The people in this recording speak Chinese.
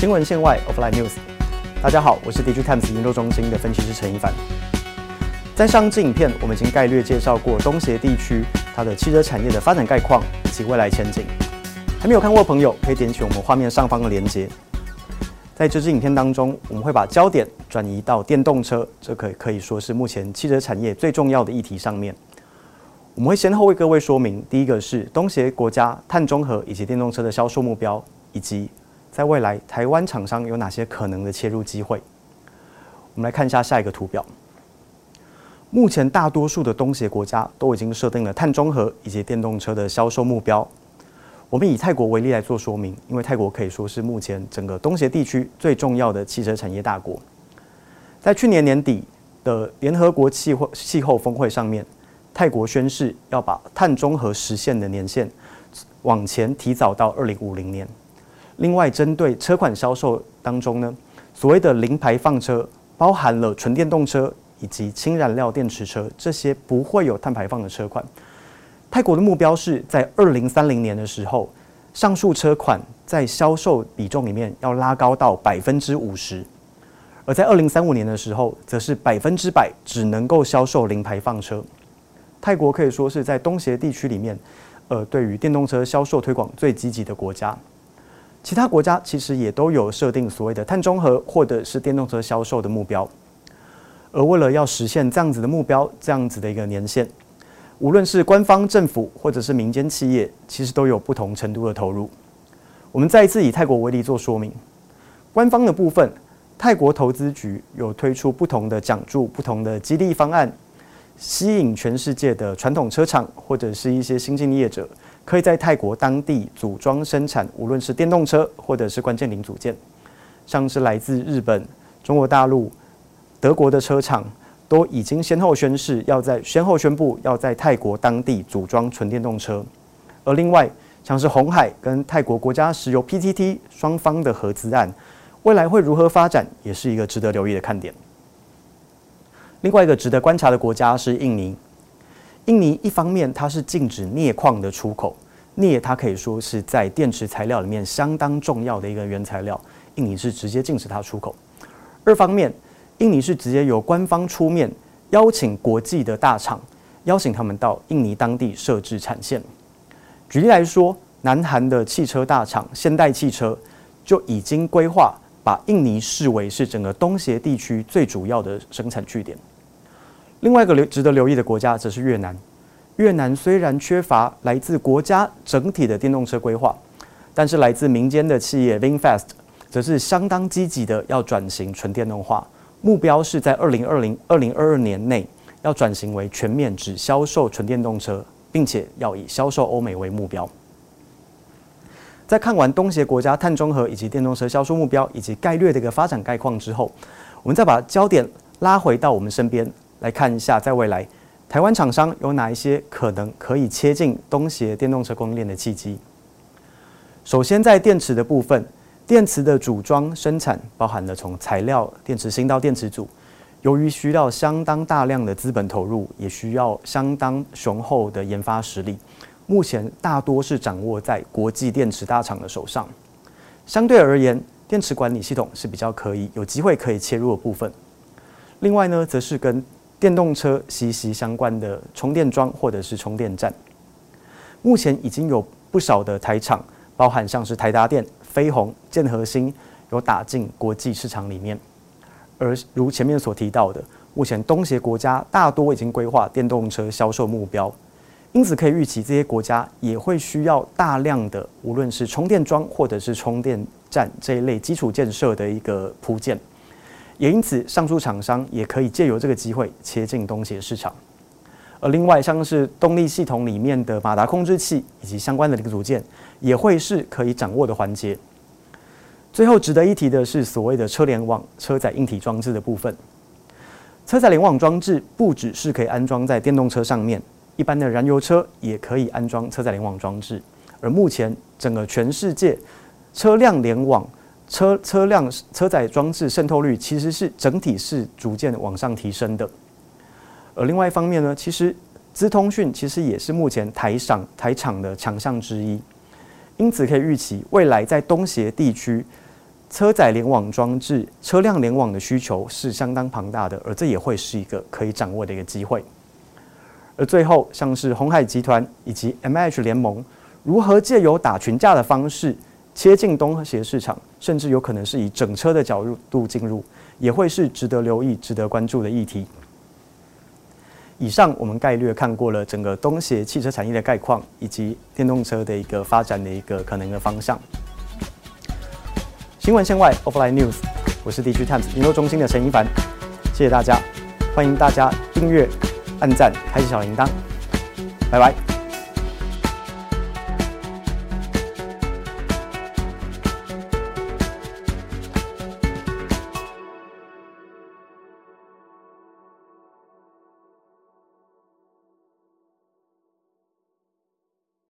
新闻线外 （Offline News），大家好，我是 DG Times 研究中心的分析师陈一凡。在上支影片，我们已经概略介绍过东协地区它的汽车产业的发展概况以及未来前景。还没有看过的朋友，可以点取我们画面上方的链接。在这支影片当中，我们会把焦点转移到电动车，这可可以说是目前汽车产业最重要的议题上面。我们会先后为各位说明，第一个是东协国家碳中和以及电动车的销售目标，以及在未来台湾厂商有哪些可能的切入机会。我们来看一下下一个图表。目前大多数的东协国家都已经设定了碳中和以及电动车的销售目标。我们以泰国为例来做说明，因为泰国可以说是目前整个东协地区最重要的汽车产业大国。在去年年底的联合国气候气候峰会上面，泰国宣誓要把碳中和实现的年限往前提早到二零五零年。另外，针对车款销售当中呢，所谓的零排放车，包含了纯电动车以及氢燃料电池车这些不会有碳排放的车款。泰国的目标是在二零三零年的时候，上述车款在销售比重里面要拉高到百分之五十，而在二零三五年的时候，则是百分之百只能够销售零排放车。泰国可以说是在东协地区里面，呃，对于电动车销售推广最积极的国家。其他国家其实也都有设定所谓的碳中和或者是电动车销售的目标，而为了要实现这样子的目标，这样子的一个年限。无论是官方政府或者是民间企业，其实都有不同程度的投入。我们再一次以泰国为例做说明。官方的部分，泰国投资局有推出不同的奖助、不同的激励方案，吸引全世界的传统车厂或者是一些新进业者，可以在泰国当地组装生产，无论是电动车或者是关键零组件，像是来自日本、中国大陆、德国的车厂。都已经先后宣誓，要在先后宣布要在泰国当地组装纯电动车。而另外，像是红海跟泰国国家石油 PTT 双方的合资案，未来会如何发展，也是一个值得留意的看点。另外一个值得观察的国家是印尼。印尼一方面它是禁止镍矿的出口，镍它可以说是在电池材料里面相当重要的一个原材料，印尼是直接禁止它出口。二方面。印尼是直接由官方出面邀请国际的大厂，邀请他们到印尼当地设置产线。举例来说，南韩的汽车大厂现代汽车就已经规划把印尼视为是整个东协地区最主要的生产据点。另外一个留值得留意的国家则是越南。越南虽然缺乏来自国家整体的电动车规划，但是来自民间的企业 VinFast 则是相当积极的要转型纯电动化。目标是在二零二零二零二二年内要转型为全面只销售纯电动车，并且要以销售欧美为目标。在看完东协国家碳中和以及电动车销售目标以及概略的一个发展概况之后，我们再把焦点拉回到我们身边来看一下，在未来台湾厂商有哪一些可能可以切进东协电动车供应链的契机。首先，在电池的部分。电池的组装生产包含了从材料、电池芯到电池组，由于需要相当大量的资本投入，也需要相当雄厚的研发实力，目前大多是掌握在国际电池大厂的手上。相对而言，电池管理系统是比较可以有机会可以切入的部分。另外呢，则是跟电动车息息相关的充电桩或者是充电站，目前已经有不少的台厂，包含像是台达电。飞鸿、建核心有打进国际市场里面，而如前面所提到的，目前东协国家大多已经规划电动车销售目标，因此可以预期这些国家也会需要大量的无论是充电桩或者是充电站这一类基础建设的一个铺建，也因此上述厂商也可以借由这个机会切进东协市场。而另外，像是动力系统里面的马达控制器以及相关的零组件，也会是可以掌握的环节。最后值得一提的是，所谓的车联网、车载硬体装置的部分。车载联网装置不只是可以安装在电动车上面，一般的燃油车也可以安装车载联网装置。而目前整个全世界车辆联网、车车辆车载装置渗透率，其实是整体是逐渐往上提升的。而另外一方面呢，其实资通讯其实也是目前台厂台厂的强项之一，因此可以预期未来在东协地区车载联网装置、车辆联网的需求是相当庞大的，而这也会是一个可以掌握的一个机会。而最后，像是红海集团以及 M H 联盟，如何借由打群架的方式切进东协市场，甚至有可能是以整车的角度进入，也会是值得留意、值得关注的议题。以上我们概略看过了整个东协汽车产业的概况，以及电动车的一个发展的一个可能的方向。新闻线外 Offline News，我是地区 Times 研究中心的陈一凡，谢谢大家，欢迎大家订阅、按赞、开启小铃铛，拜拜。